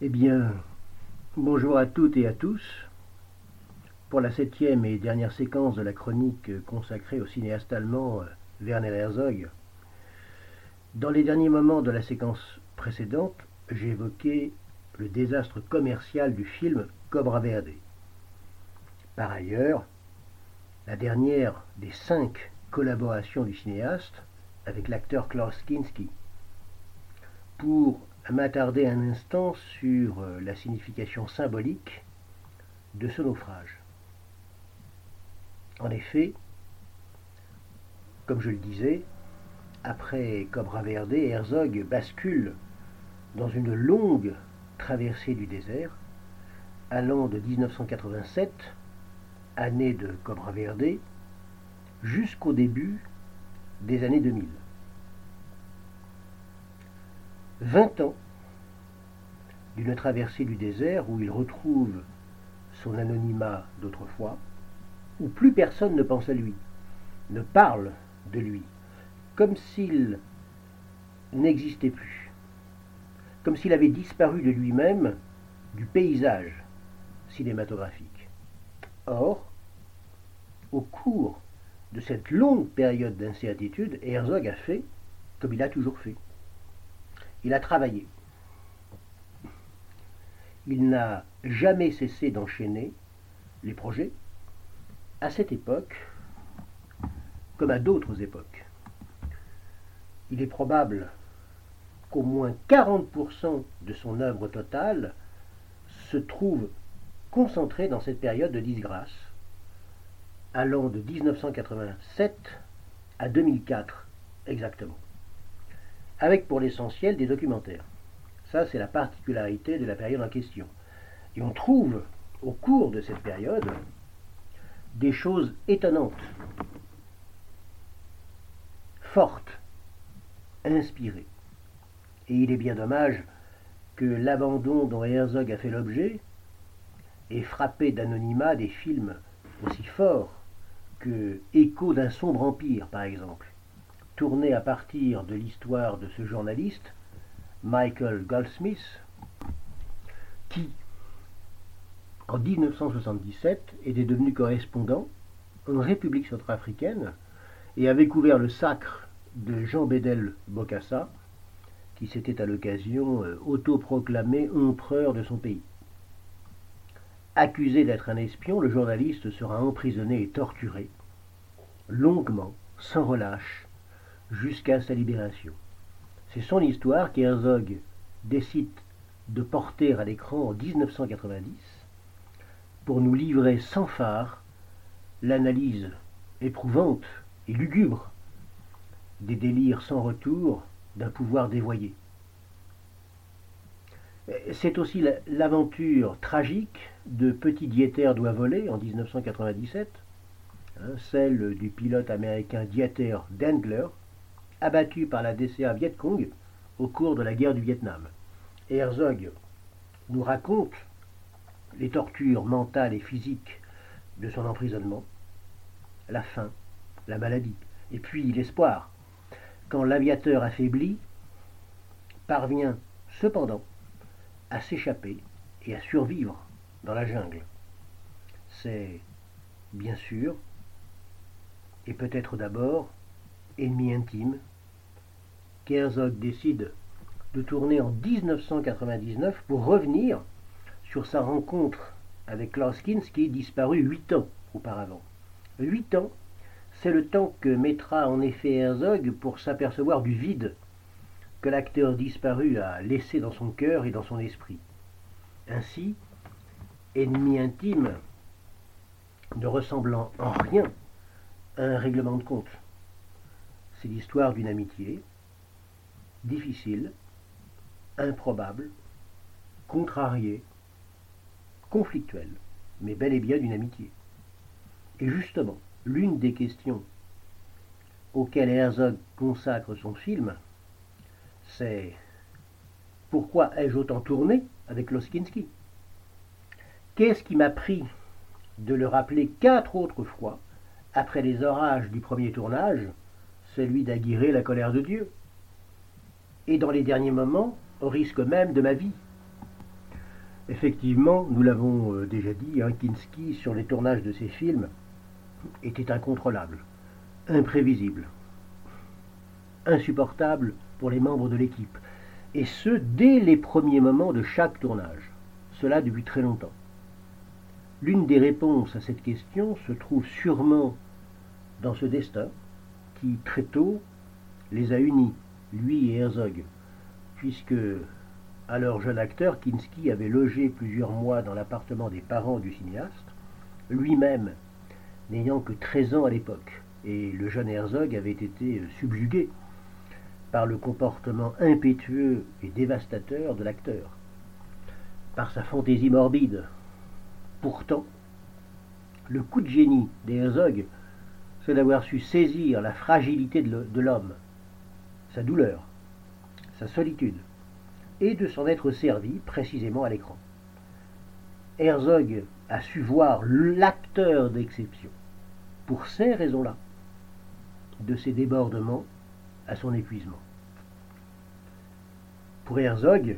Eh bien, bonjour à toutes et à tous. Pour la septième et dernière séquence de la chronique consacrée au cinéaste allemand euh, Werner Herzog, dans les derniers moments de la séquence précédente, j'ai évoqué le désastre commercial du film Cobra Verde. Par ailleurs, la dernière des cinq collaborations du cinéaste avec l'acteur Klaus Kinski. Pour m'attarder un instant sur euh, la signification symbolique de ce naufrage. En effet, comme je le disais, après Cobra Verde, Herzog bascule dans une longue traversée du désert, allant de 1987, année de Cobra Verde, jusqu'au début des années 2000. 20 ans d'une traversée du désert où il retrouve son anonymat d'autrefois, où plus personne ne pense à lui, ne parle de lui, comme s'il n'existait plus, comme s'il avait disparu de lui-même du paysage cinématographique. Or, au cours de cette longue période d'incertitude, Herzog a fait comme il a toujours fait. Il a travaillé. Il n'a jamais cessé d'enchaîner les projets à cette époque comme à d'autres époques. Il est probable qu'au moins 40% de son œuvre totale se trouve concentrée dans cette période de disgrâce, allant de 1987 à 2004 exactement avec pour l'essentiel des documentaires. Ça, c'est la particularité de la période en question. Et on trouve au cours de cette période des choses étonnantes, fortes, inspirées. Et il est bien dommage que l'abandon dont Herzog a fait l'objet ait frappé d'anonymat des films aussi forts que Écho d'un sombre empire, par exemple tourné à partir de l'histoire de ce journaliste, Michael Goldsmith, qui, en 1977, était devenu correspondant en République centrafricaine et avait couvert le sacre de Jean Bédel Bokassa, qui s'était à l'occasion euh, autoproclamé empereur de son pays. Accusé d'être un espion, le journaliste sera emprisonné et torturé, longuement, sans relâche, jusqu'à sa libération. C'est son histoire qu'Herzog décide de porter à l'écran en 1990 pour nous livrer sans phare l'analyse éprouvante et lugubre des délires sans retour d'un pouvoir dévoyé. C'est aussi l'aventure tragique de Petit Dieter doit voler en 1997, hein, celle du pilote américain Dieter Dengler, abattu par la DCA Viet Cong au cours de la guerre du Vietnam. Herzog nous raconte les tortures mentales et physiques de son emprisonnement, la faim, la maladie, et puis l'espoir, quand l'aviateur affaibli parvient cependant à s'échapper et à survivre dans la jungle. C'est bien sûr, et peut-être d'abord, ennemi intime, Herzog décide de tourner en 1999 pour revenir sur sa rencontre avec Klaus Kinski, disparu huit ans auparavant. Huit ans, c'est le temps que mettra en effet Herzog pour s'apercevoir du vide que l'acteur disparu a laissé dans son cœur et dans son esprit. Ainsi, ennemi intime, ne ressemblant en rien à un règlement de compte. C'est l'histoire d'une amitié, difficile, improbable, contrarié, conflictuel, mais bel et bien d'une amitié. Et justement, l'une des questions auxquelles Herzog consacre son film, c'est pourquoi ai-je autant tourné avec Loskinski Qu'est-ce qui m'a pris de le rappeler quatre autres fois après les orages du premier tournage, celui d'Aguirre la colère de Dieu et dans les derniers moments, au risque même de ma vie. Effectivement, nous l'avons euh, déjà dit, hein, Kinski, sur les tournages de ses films, était incontrôlable, imprévisible, insupportable pour les membres de l'équipe, et ce, dès les premiers moments de chaque tournage, cela depuis très longtemps. L'une des réponses à cette question se trouve sûrement dans ce destin qui, très tôt, les a unis, lui et Herzog, puisque, alors jeune acteur, Kinski avait logé plusieurs mois dans l'appartement des parents du cinéaste, lui-même n'ayant que 13 ans à l'époque, et le jeune Herzog avait été subjugué par le comportement impétueux et dévastateur de l'acteur, par sa fantaisie morbide. Pourtant, le coup de génie d'Herzog, c'est d'avoir su saisir la fragilité de l'homme, sa douleur, sa solitude, et de s'en être servi précisément à l'écran. Herzog a su voir l'acteur d'exception, pour ces raisons-là, de ses débordements à son épuisement. Pour Herzog,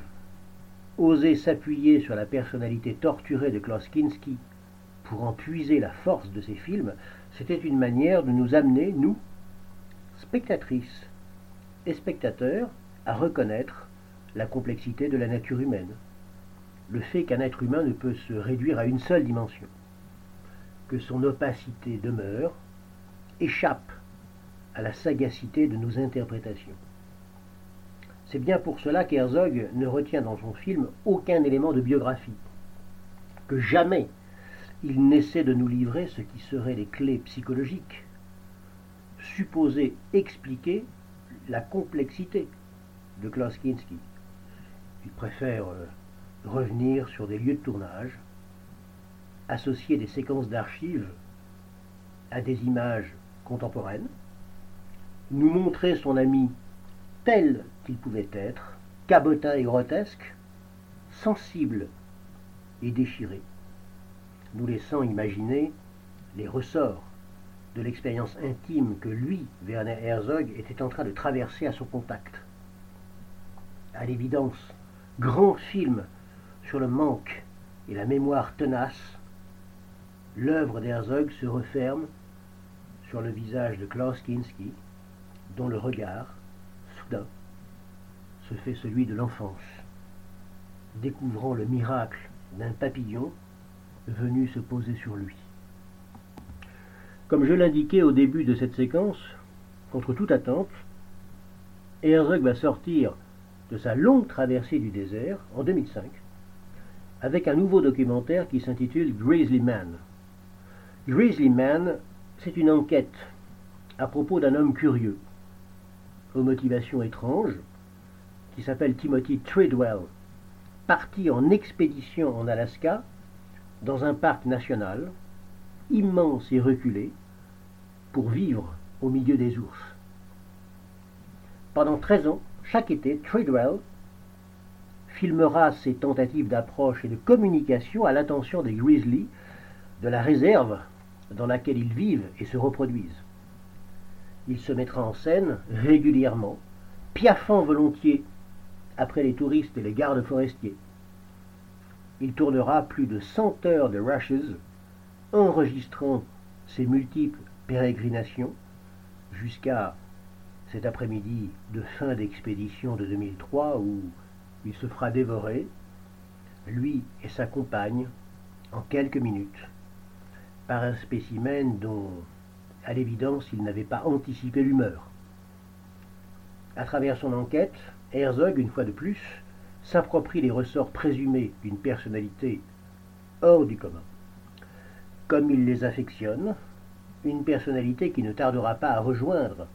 oser s'appuyer sur la personnalité torturée de Klaus Kinski pour en puiser la force de ses films, c'était une manière de nous amener, nous, spectatrices et spectateurs, à reconnaître la complexité de la nature humaine, le fait qu'un être humain ne peut se réduire à une seule dimension, que son opacité demeure, échappe à la sagacité de nos interprétations. C'est bien pour cela qu'Herzog ne retient dans son film aucun élément de biographie, que jamais il n'essaie de nous livrer ce qui seraient les clés psychologiques, supposées expliquer la complexité de Klaus Kinski. Il préfère euh, revenir sur des lieux de tournage, associer des séquences d'archives à des images contemporaines, nous montrer son ami tel qu'il pouvait être, cabotin et grotesque, sensible et déchiré, nous laissant imaginer les ressorts de l'expérience intime que lui, Werner Herzog, était en train de traverser à son contact. À l'évidence, grand film sur le manque et la mémoire tenace, l'œuvre d'Herzog se referme sur le visage de Klaus Kinski, dont le regard, soudain, se fait celui de l'enfance, découvrant le miracle d'un papillon venu se poser sur lui. Comme je l'indiquais au début de cette séquence, contre toute attente, Herzog va sortir de sa longue traversée du désert en 2005 avec un nouveau documentaire qui s'intitule Grizzly Man. Grizzly Man, c'est une enquête à propos d'un homme curieux, aux motivations étranges, qui s'appelle Timothy Tridwell, parti en expédition en Alaska, dans un parc national, immense et reculé, pour vivre au milieu des ours. Pendant 13 ans, chaque été, Tridwell filmera ses tentatives d'approche et de communication à l'attention des grizzlies de la réserve dans laquelle ils vivent et se reproduisent. Il se mettra en scène régulièrement, piaffant volontiers après les touristes et les gardes forestiers. Il tournera plus de 100 heures de rushes, enregistrant ses multiples pérégrinations jusqu'à cet après-midi de fin d'expédition de 2003 où il se fera dévorer, lui et sa compagne, en quelques minutes, par un spécimen dont à l'évidence, il n'avait pas anticipé l'humeur. À travers son enquête, Herzog, une fois de plus, s'approprie les ressorts présumés d'une personnalité hors du commun. Comme il les affectionne, une personnalité qui ne tardera pas à rejoindre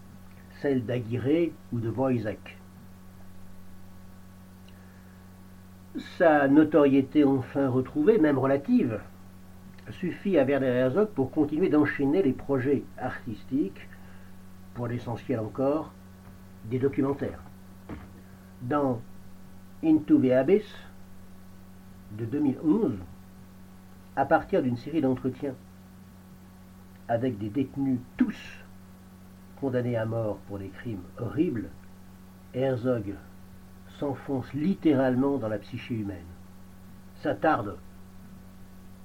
celle d'Aguirre ou de Wojciech. Sa notoriété enfin retrouvée, même relative, suffit à Werner Herzog pour continuer d'enchaîner les projets artistiques, pour l'essentiel encore, des documentaires. Dans Into the Abyss de 2011, à partir d'une série d'entretiens avec des détenus tous condamnés à mort pour des crimes horribles, Herzog s'enfonce littéralement dans la psyché humaine, s'attarde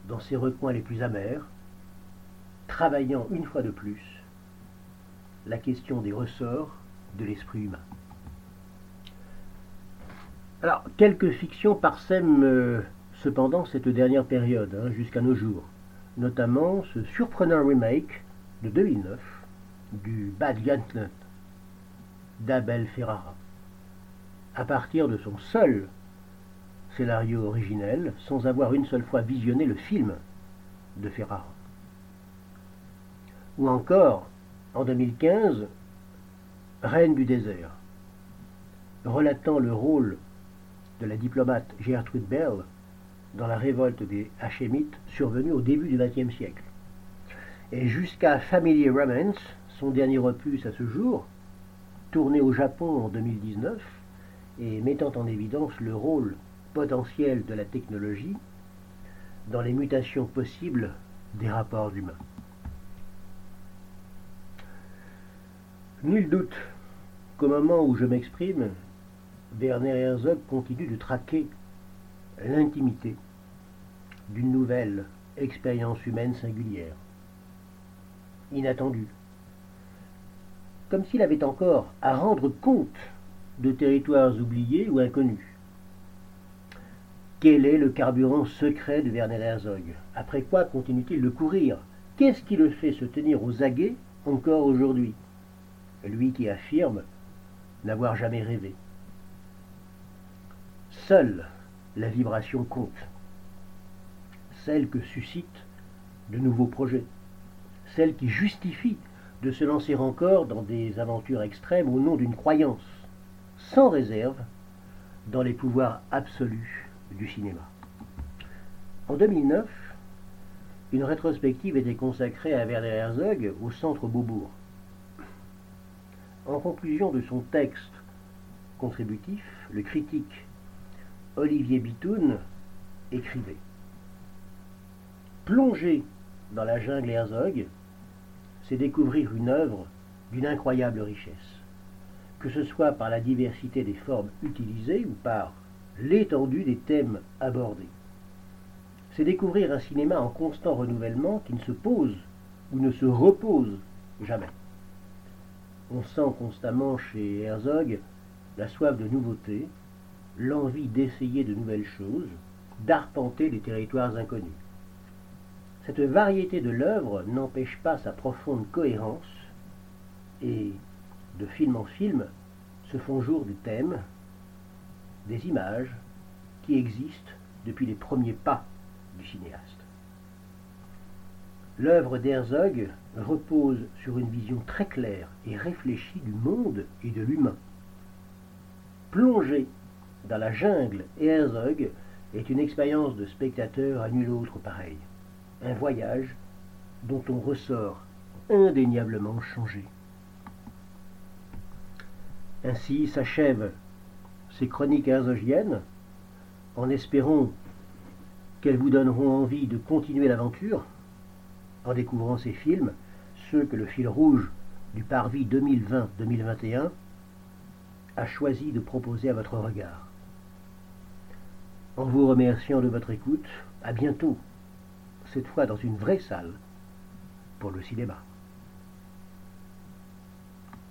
dans ses recoins les plus amers, travaillant une fois de plus la question des ressorts de l'esprit humain. Alors, quelques fictions parsèment euh, cependant cette dernière période, hein, jusqu'à nos jours, notamment ce surprenant remake de 2009 du Bad Gantlet d'Abel Ferrara, à partir de son seul scénario originel, sans avoir une seule fois visionné le film de Ferrara. Ou encore, en 2015, Reine du désert, relatant le rôle de la diplomate Gertrude Bell dans la révolte des Hachémites survenue au début du XXe siècle. Et jusqu'à Family Romance, son dernier opus à ce jour, tourné au Japon en 2019 et mettant en évidence le rôle potentiel de la technologie dans les mutations possibles des rapports humains. Nul doute qu'au moment où je m'exprime, Werner Herzog continue de traquer l'intimité d'une nouvelle expérience humaine singulière, inattendue, comme s'il avait encore à rendre compte de territoires oubliés ou inconnus. Quel est le carburant secret de Werner Herzog? Après quoi continue-t-il de courir? Qu'est-ce qui le fait se tenir aux aguets encore aujourd'hui? Lui qui affirme n'avoir jamais rêvé. Seule la vibration compte, celle que suscite de nouveaux projets, celle qui justifie de se lancer encore dans des aventures extrêmes au nom d'une croyance sans réserve dans les pouvoirs absolus du cinéma. En 2009, une rétrospective était consacrée à Werner Herzog au Centre Beaubourg. En conclusion de son texte contributif, le critique Olivier Bitoun écrivait Plonger dans la jungle Herzog, c'est découvrir une œuvre d'une incroyable richesse, que ce soit par la diversité des formes utilisées ou par l'étendue des thèmes abordés. C'est découvrir un cinéma en constant renouvellement qui ne se pose ou ne se repose jamais. On sent constamment chez Herzog la soif de nouveauté, l'envie d'essayer de nouvelles choses, d'arpenter des territoires inconnus. Cette variété de l'œuvre n'empêche pas sa profonde cohérence et, de film en film, se font jour des thèmes, des images qui existent depuis les premiers pas du cinéaste. L'œuvre d'Herzog repose sur une vision très claire et réfléchie du monde et de l'humain. Plonger dans la jungle et Herzog est une expérience de spectateur à nul autre pareil. Un voyage dont on ressort indéniablement changé. Ainsi s'achèvent ces chroniques herzogiennes, en espérant qu'elles vous donneront envie de continuer l'aventure en découvrant ces films, ceux que le fil rouge du Parvis 2020-2021 a choisi de proposer à votre regard. En vous remerciant de votre écoute, à bientôt, cette fois dans une vraie salle pour le cinéma.